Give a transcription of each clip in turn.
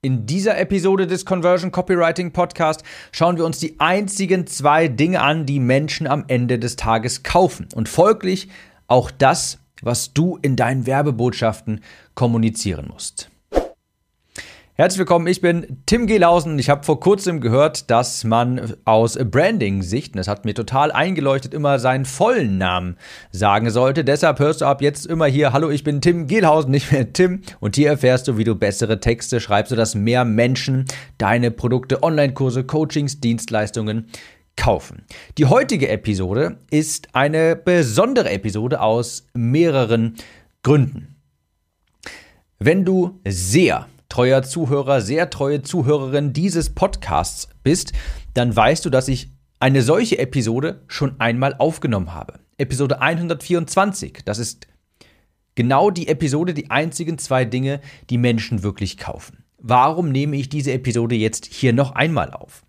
In dieser Episode des Conversion Copywriting Podcast schauen wir uns die einzigen zwei Dinge an, die Menschen am Ende des Tages kaufen und folglich auch das, was du in deinen Werbebotschaften kommunizieren musst. Herzlich willkommen, ich bin Tim Gehlhausen und ich habe vor kurzem gehört, dass man aus Branding-Sicht, das hat mir total eingeleuchtet, immer seinen vollen Namen sagen sollte. Deshalb hörst du ab jetzt immer hier, hallo, ich bin Tim Gehlhausen, nicht mehr Tim. Und hier erfährst du, wie du bessere Texte schreibst, sodass mehr Menschen deine Produkte, Online-Kurse, Coachings, Dienstleistungen kaufen. Die heutige Episode ist eine besondere Episode aus mehreren Gründen. Wenn du sehr treuer Zuhörer, sehr treue Zuhörerin dieses Podcasts bist, dann weißt du, dass ich eine solche Episode schon einmal aufgenommen habe. Episode 124, das ist genau die Episode, die einzigen zwei Dinge, die Menschen wirklich kaufen. Warum nehme ich diese Episode jetzt hier noch einmal auf?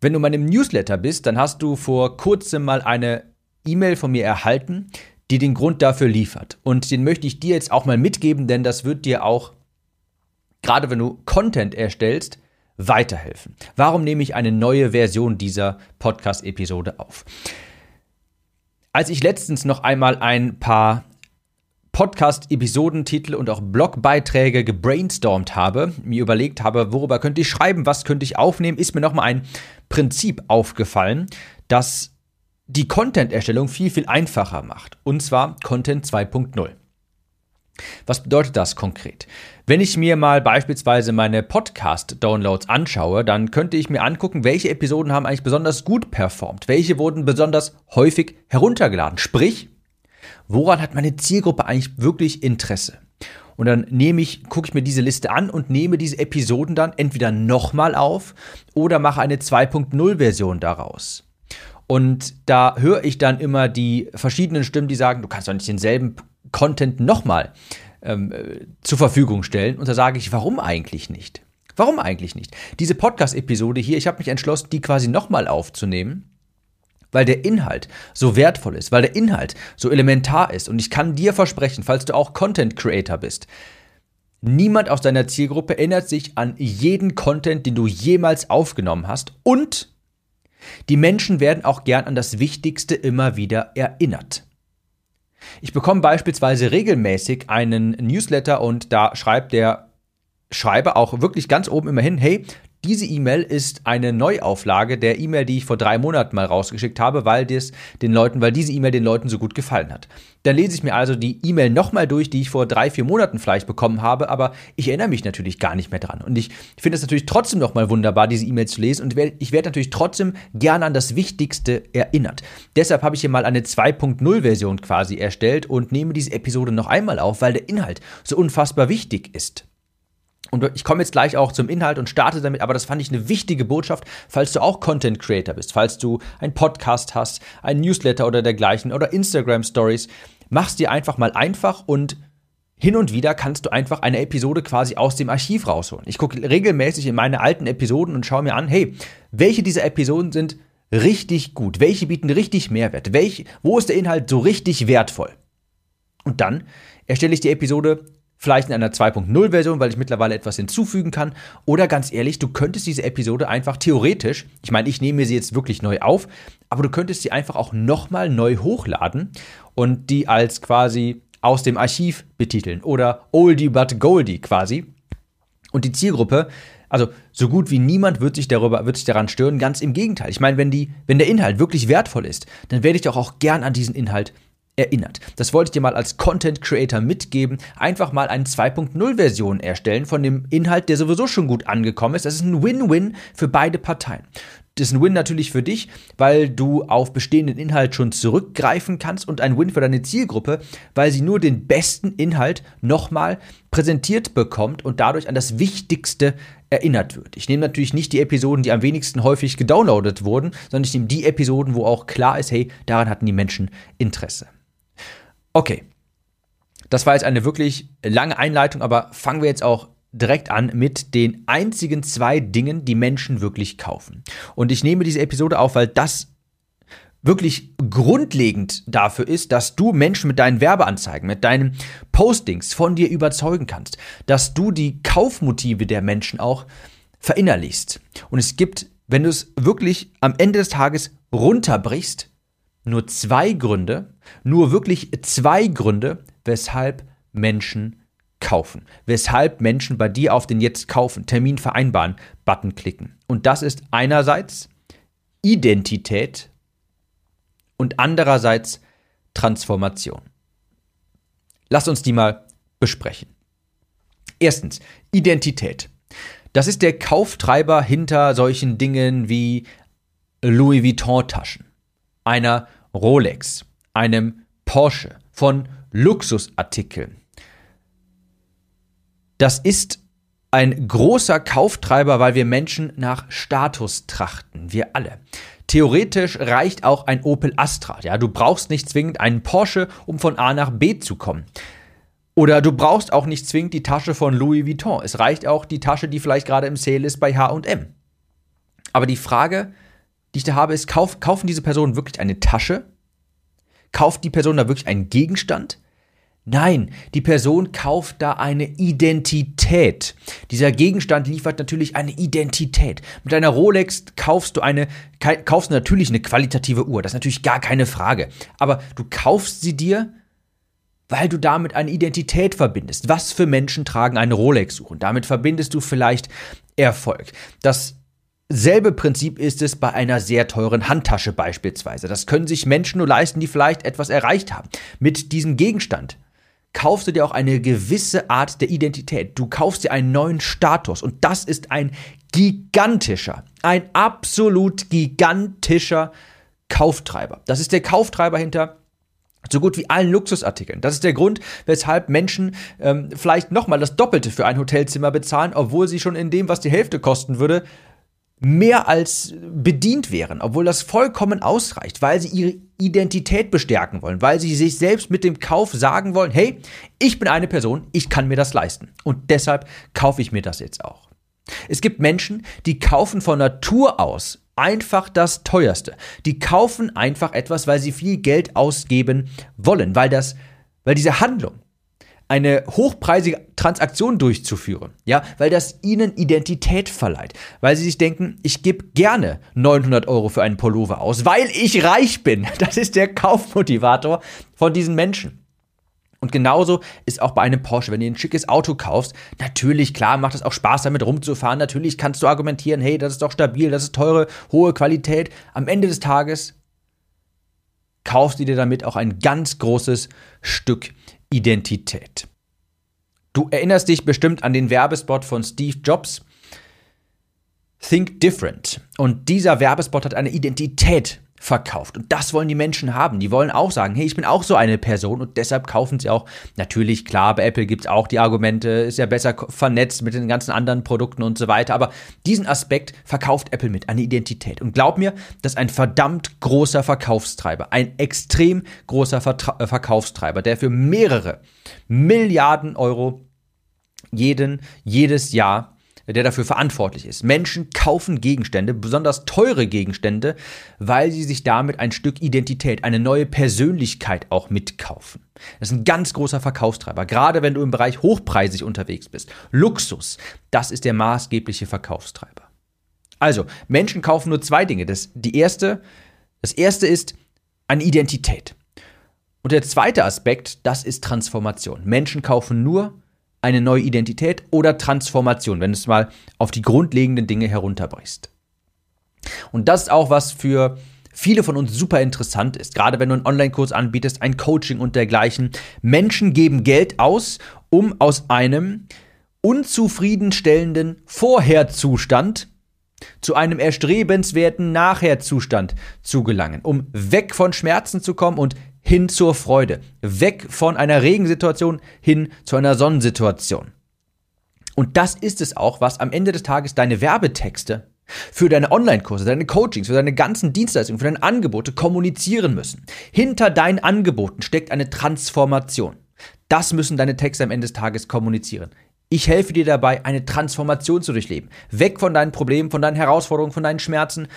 Wenn du meinem Newsletter bist, dann hast du vor kurzem mal eine E-Mail von mir erhalten, die den Grund dafür liefert. Und den möchte ich dir jetzt auch mal mitgeben, denn das wird dir auch gerade wenn du Content erstellst, weiterhelfen. Warum nehme ich eine neue Version dieser Podcast-Episode auf? Als ich letztens noch einmal ein paar Podcast-Episodentitel und auch Blogbeiträge gebrainstormt habe, mir überlegt habe, worüber könnte ich schreiben, was könnte ich aufnehmen, ist mir nochmal ein Prinzip aufgefallen, das die Content-Erstellung viel, viel einfacher macht. Und zwar Content 2.0. Was bedeutet das konkret? Wenn ich mir mal beispielsweise meine Podcast-Downloads anschaue, dann könnte ich mir angucken, welche Episoden haben eigentlich besonders gut performt, welche wurden besonders häufig heruntergeladen. Sprich, woran hat meine Zielgruppe eigentlich wirklich Interesse? Und dann nehme ich, gucke ich mir diese Liste an und nehme diese Episoden dann entweder nochmal auf oder mache eine 2.0-Version daraus. Und da höre ich dann immer die verschiedenen Stimmen, die sagen, du kannst doch nicht denselben Content nochmal ähm, äh, zur Verfügung stellen. Und da sage ich, warum eigentlich nicht? Warum eigentlich nicht? Diese Podcast-Episode hier, ich habe mich entschlossen, die quasi nochmal aufzunehmen, weil der Inhalt so wertvoll ist, weil der Inhalt so elementar ist. Und ich kann dir versprechen, falls du auch Content Creator bist, niemand aus deiner Zielgruppe erinnert sich an jeden Content, den du jemals aufgenommen hast. Und die Menschen werden auch gern an das Wichtigste immer wieder erinnert. Ich bekomme beispielsweise regelmäßig einen Newsletter und da schreibt der Schreiber auch wirklich ganz oben immer hin, hey, diese E-Mail ist eine Neuauflage der E-Mail, die ich vor drei Monaten mal rausgeschickt habe, weil das den Leuten, weil diese E-Mail den Leuten so gut gefallen hat. Dann lese ich mir also die E-Mail nochmal durch, die ich vor drei, vier Monaten vielleicht bekommen habe, aber ich erinnere mich natürlich gar nicht mehr dran. Und ich finde es natürlich trotzdem nochmal wunderbar, diese E-Mail zu lesen und ich werde natürlich trotzdem gerne an das Wichtigste erinnert. Deshalb habe ich hier mal eine 2.0-Version quasi erstellt und nehme diese Episode noch einmal auf, weil der Inhalt so unfassbar wichtig ist. Und ich komme jetzt gleich auch zum Inhalt und starte damit, aber das fand ich eine wichtige Botschaft, falls du auch Content Creator bist, falls du einen Podcast hast, einen Newsletter oder dergleichen oder Instagram Stories, mach's dir einfach mal einfach und hin und wieder kannst du einfach eine Episode quasi aus dem Archiv rausholen. Ich gucke regelmäßig in meine alten Episoden und schaue mir an, hey, welche dieser Episoden sind richtig gut? Welche bieten richtig Mehrwert? Welche, wo ist der Inhalt so richtig wertvoll? Und dann erstelle ich die Episode vielleicht in einer 2.0-Version, weil ich mittlerweile etwas hinzufügen kann. Oder ganz ehrlich, du könntest diese Episode einfach theoretisch, ich meine, ich nehme sie jetzt wirklich neu auf, aber du könntest sie einfach auch nochmal neu hochladen und die als quasi aus dem Archiv betiteln oder Oldie but Goldie quasi. Und die Zielgruppe, also so gut wie niemand wird sich darüber, wird sich daran stören. Ganz im Gegenteil. Ich meine, wenn die, wenn der Inhalt wirklich wertvoll ist, dann werde ich doch auch gern an diesen Inhalt erinnert. Das wollte ich dir mal als Content Creator mitgeben. Einfach mal eine 2.0 Version erstellen von dem Inhalt, der sowieso schon gut angekommen ist. Das ist ein Win-Win für beide Parteien. Das ist ein Win natürlich für dich, weil du auf bestehenden Inhalt schon zurückgreifen kannst und ein Win für deine Zielgruppe, weil sie nur den besten Inhalt nochmal präsentiert bekommt und dadurch an das Wichtigste erinnert wird. Ich nehme natürlich nicht die Episoden, die am wenigsten häufig gedownloadet wurden, sondern ich nehme die Episoden, wo auch klar ist, hey, daran hatten die Menschen Interesse. Okay. Das war jetzt eine wirklich lange Einleitung, aber fangen wir jetzt auch direkt an mit den einzigen zwei Dingen, die Menschen wirklich kaufen. Und ich nehme diese Episode auf, weil das wirklich grundlegend dafür ist, dass du Menschen mit deinen Werbeanzeigen, mit deinen Postings von dir überzeugen kannst, dass du die Kaufmotive der Menschen auch verinnerlichst. Und es gibt, wenn du es wirklich am Ende des Tages runterbrichst, nur zwei Gründe, nur wirklich zwei Gründe, weshalb Menschen kaufen, weshalb Menschen bei dir auf den Jetzt kaufen, Termin vereinbaren Button klicken. Und das ist einerseits Identität und andererseits Transformation. Lass uns die mal besprechen. Erstens, Identität. Das ist der Kauftreiber hinter solchen Dingen wie Louis Vuitton-Taschen, einer Rolex, einem Porsche, von Luxusartikeln. Das ist ein großer Kauftreiber, weil wir Menschen nach Status trachten, wir alle. Theoretisch reicht auch ein Opel Astra. Ja, du brauchst nicht zwingend einen Porsche, um von A nach B zu kommen. Oder du brauchst auch nicht zwingend die Tasche von Louis Vuitton. Es reicht auch die Tasche, die vielleicht gerade im Sale ist bei H&M. Aber die Frage, die ich da habe, ist, kauf, kaufen diese Personen wirklich eine Tasche? Kauft die Person da wirklich einen Gegenstand? Nein, die Person kauft da eine Identität. Dieser Gegenstand liefert natürlich eine Identität. Mit einer Rolex kaufst du eine, kaufst du natürlich eine qualitative Uhr. Das ist natürlich gar keine Frage. Aber du kaufst sie dir, weil du damit eine Identität verbindest. Was für Menschen tragen eine Rolex-Uhr? Und damit verbindest du vielleicht Erfolg. Das Selbe Prinzip ist es bei einer sehr teuren Handtasche beispielsweise. Das können sich Menschen nur leisten, die vielleicht etwas erreicht haben. Mit diesem Gegenstand kaufst du dir auch eine gewisse Art der Identität. Du kaufst dir einen neuen Status und das ist ein gigantischer, ein absolut gigantischer Kauftreiber. Das ist der Kauftreiber hinter so gut wie allen Luxusartikeln. Das ist der Grund, weshalb Menschen ähm, vielleicht nochmal das Doppelte für ein Hotelzimmer bezahlen, obwohl sie schon in dem, was die Hälfte kosten würde, mehr als bedient wären, obwohl das vollkommen ausreicht, weil sie ihre Identität bestärken wollen, weil sie sich selbst mit dem Kauf sagen wollen, hey, ich bin eine Person, ich kann mir das leisten und deshalb kaufe ich mir das jetzt auch. Es gibt Menschen, die kaufen von Natur aus einfach das teuerste. Die kaufen einfach etwas, weil sie viel Geld ausgeben wollen, weil das weil diese Handlung eine hochpreisige Transaktion durchzuführen, ja, weil das ihnen Identität verleiht, weil sie sich denken, ich gebe gerne 900 Euro für einen Pullover aus, weil ich reich bin. Das ist der Kaufmotivator von diesen Menschen. Und genauso ist auch bei einem Porsche, wenn du ein schickes Auto kaufst, natürlich, klar, macht es auch Spaß damit rumzufahren. Natürlich kannst du argumentieren, hey, das ist doch stabil, das ist teure, hohe Qualität. Am Ende des Tages kaufst du dir damit auch ein ganz großes Stück Identität. Du erinnerst dich bestimmt an den Werbespot von Steve Jobs. Think different. Und dieser Werbespot hat eine Identität verkauft. Und das wollen die Menschen haben. Die wollen auch sagen, hey, ich bin auch so eine Person und deshalb kaufen sie auch. Natürlich, klar, bei Apple gibt es auch die Argumente, ist ja besser vernetzt mit den ganzen anderen Produkten und so weiter. Aber diesen Aspekt verkauft Apple mit, eine Identität. Und glaub mir, das ist ein verdammt großer Verkaufstreiber, ein extrem großer Vertra äh, Verkaufstreiber, der für mehrere Milliarden Euro jeden, jedes Jahr der dafür verantwortlich ist. Menschen kaufen Gegenstände, besonders teure Gegenstände, weil sie sich damit ein Stück Identität, eine neue Persönlichkeit auch mitkaufen. Das ist ein ganz großer Verkaufstreiber, gerade wenn du im Bereich hochpreisig unterwegs bist. Luxus, das ist der maßgebliche Verkaufstreiber. Also, Menschen kaufen nur zwei Dinge. Das, die erste, das erste ist eine Identität. Und der zweite Aspekt, das ist Transformation. Menschen kaufen nur eine neue Identität oder Transformation, wenn du es mal auf die grundlegenden Dinge herunterbrichst. Und das ist auch was für viele von uns super interessant ist, gerade wenn du einen Online-Kurs anbietest, ein Coaching und dergleichen. Menschen geben Geld aus, um aus einem unzufriedenstellenden Vorherzustand zu einem erstrebenswerten Nachherzustand zu gelangen, um weg von Schmerzen zu kommen und hin zur Freude. Weg von einer Regensituation hin zu einer Sonnensituation. Und das ist es auch, was am Ende des Tages deine Werbetexte für deine Online-Kurse, deine Coachings, für deine ganzen Dienstleistungen, für deine Angebote kommunizieren müssen. Hinter deinen Angeboten steckt eine Transformation. Das müssen deine Texte am Ende des Tages kommunizieren. Ich helfe dir dabei, eine Transformation zu durchleben. Weg von deinen Problemen, von deinen Herausforderungen, von deinen Schmerzen,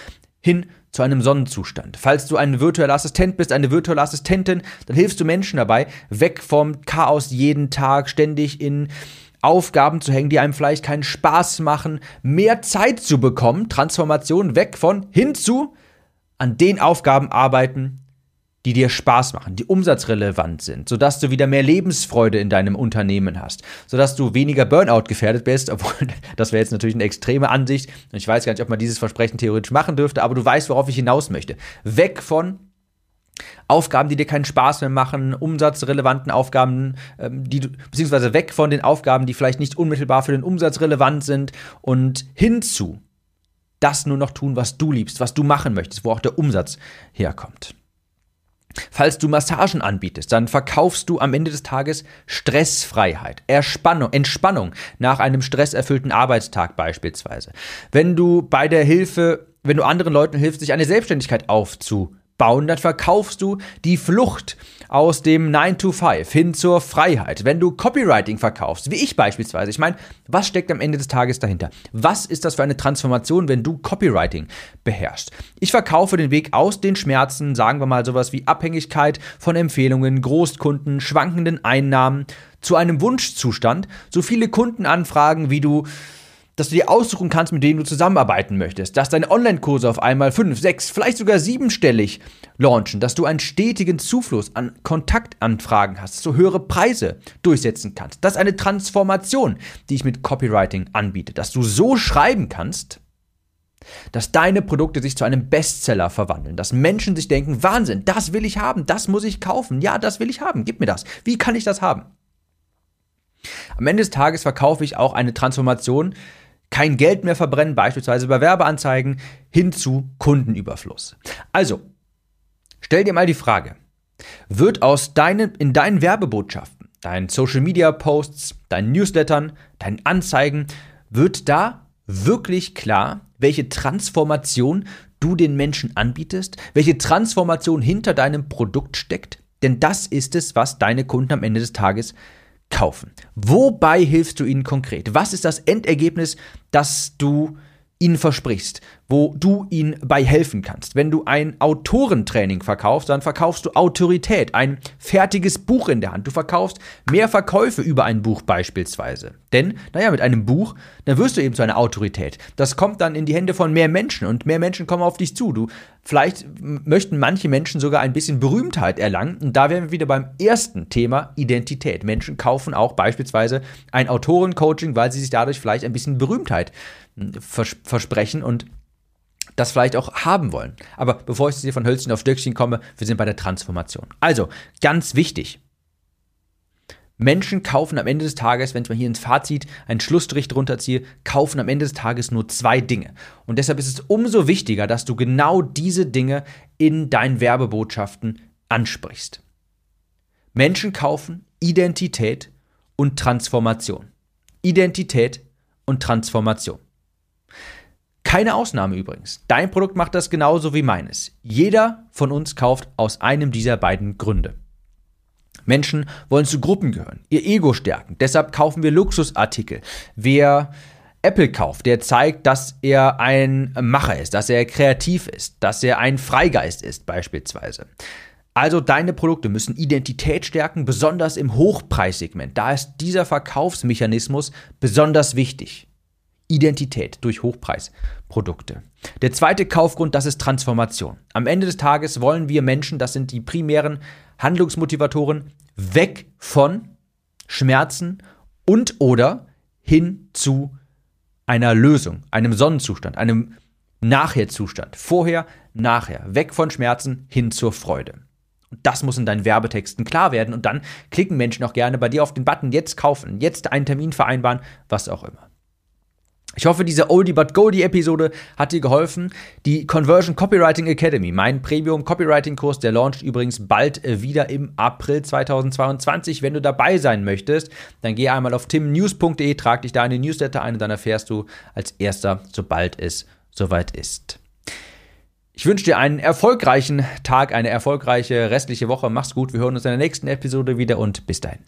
hin zu einem Sonnenzustand. Falls du ein virtueller Assistent bist, eine virtuelle Assistentin, dann hilfst du Menschen dabei, weg vom Chaos jeden Tag, ständig in Aufgaben zu hängen, die einem vielleicht keinen Spaß machen, mehr Zeit zu bekommen, Transformation weg von hinzu an den Aufgaben arbeiten, die dir Spaß machen, die umsatzrelevant sind, sodass du wieder mehr Lebensfreude in deinem Unternehmen hast, sodass du weniger Burnout gefährdet bist, obwohl das wäre jetzt natürlich eine extreme Ansicht und ich weiß gar nicht, ob man dieses Versprechen theoretisch machen dürfte, aber du weißt, worauf ich hinaus möchte. Weg von Aufgaben, die dir keinen Spaß mehr machen, umsatzrelevanten Aufgaben, ähm, die du, beziehungsweise weg von den Aufgaben, die vielleicht nicht unmittelbar für den Umsatz relevant sind und hinzu das nur noch tun, was du liebst, was du machen möchtest, wo auch der Umsatz herkommt. Falls du Massagen anbietest, dann verkaufst du am Ende des Tages Stressfreiheit, Erspannung, Entspannung nach einem stresserfüllten Arbeitstag beispielsweise. Wenn du bei der Hilfe, wenn du anderen Leuten hilfst, sich eine Selbstständigkeit aufzubauen, bauen, dann verkaufst du die Flucht aus dem 9 to 5 hin zur Freiheit. Wenn du Copywriting verkaufst, wie ich beispielsweise, ich meine, was steckt am Ende des Tages dahinter? Was ist das für eine Transformation, wenn du Copywriting beherrschst? Ich verkaufe den Weg aus den Schmerzen, sagen wir mal sowas wie Abhängigkeit von Empfehlungen, Großkunden, schwankenden Einnahmen zu einem Wunschzustand, so viele Kundenanfragen, wie du dass du dir aussuchen kannst, mit denen du zusammenarbeiten möchtest, dass deine Online-Kurse auf einmal fünf, sechs, vielleicht sogar siebenstellig launchen, dass du einen stetigen Zufluss an Kontaktanfragen hast, dass du höhere Preise durchsetzen kannst. Das ist eine Transformation, die ich mit Copywriting anbiete, dass du so schreiben kannst, dass deine Produkte sich zu einem Bestseller verwandeln, dass Menschen sich denken, Wahnsinn, das will ich haben, das muss ich kaufen, ja, das will ich haben, gib mir das. Wie kann ich das haben? Am Ende des Tages verkaufe ich auch eine Transformation, kein Geld mehr verbrennen, beispielsweise bei Werbeanzeigen, hin zu Kundenüberfluss. Also, stell dir mal die Frage, wird aus deinen, in deinen Werbebotschaften, deinen Social Media Posts, deinen Newslettern, deinen Anzeigen, wird da wirklich klar, welche Transformation du den Menschen anbietest, welche Transformation hinter deinem Produkt steckt? Denn das ist es, was deine Kunden am Ende des Tages kaufen. Wobei hilfst du ihnen konkret? Was ist das Endergebnis, das du ihnen versprichst, wo du ihnen bei helfen kannst. Wenn du ein Autorentraining verkaufst, dann verkaufst du Autorität, ein fertiges Buch in der Hand. Du verkaufst mehr Verkäufe über ein Buch beispielsweise. Denn, naja, mit einem Buch, dann wirst du eben zu einer Autorität. Das kommt dann in die Hände von mehr Menschen und mehr Menschen kommen auf dich zu. Du, vielleicht möchten manche Menschen sogar ein bisschen Berühmtheit erlangen. Und da wären wir wieder beim ersten Thema Identität. Menschen kaufen auch beispielsweise ein Autorencoaching, weil sie sich dadurch vielleicht ein bisschen Berühmtheit vers versprechen und das vielleicht auch haben wollen. Aber bevor ich hier von Hölzchen auf Stöckchen komme, wir sind bei der Transformation. Also, ganz wichtig. Menschen kaufen am Ende des Tages, wenn ich mal hier ins Fazit einen Schlussstrich drunter ziehe, kaufen am Ende des Tages nur zwei Dinge. Und deshalb ist es umso wichtiger, dass du genau diese Dinge in deinen Werbebotschaften ansprichst. Menschen kaufen Identität und Transformation. Identität und Transformation. Keine Ausnahme übrigens. Dein Produkt macht das genauso wie meines. Jeder von uns kauft aus einem dieser beiden Gründe. Menschen wollen zu Gruppen gehören, ihr Ego stärken. Deshalb kaufen wir Luxusartikel. Wer Apple kauft, der zeigt, dass er ein Macher ist, dass er kreativ ist, dass er ein Freigeist ist beispielsweise. Also deine Produkte müssen Identität stärken, besonders im Hochpreissegment. Da ist dieser Verkaufsmechanismus besonders wichtig. Identität durch Hochpreisprodukte. Der zweite Kaufgrund, das ist Transformation. Am Ende des Tages wollen wir Menschen, das sind die primären Handlungsmotivatoren, weg von Schmerzen und oder hin zu einer Lösung, einem Sonnenzustand, einem Nachherzustand. Vorher, nachher. Weg von Schmerzen hin zur Freude. Und das muss in deinen Werbetexten klar werden. Und dann klicken Menschen auch gerne bei dir auf den Button jetzt kaufen, jetzt einen Termin vereinbaren, was auch immer. Ich hoffe, diese Oldie but Goldie Episode hat dir geholfen. Die Conversion Copywriting Academy, mein Premium Copywriting Kurs, der launcht übrigens bald äh, wieder im April 2022. Wenn du dabei sein möchtest, dann geh einmal auf timnews.de, trag dich da in den Newsletter ein und dann erfährst du als erster, sobald es soweit ist. Ich wünsche dir einen erfolgreichen Tag, eine erfolgreiche restliche Woche. Mach's gut. Wir hören uns in der nächsten Episode wieder und bis dahin.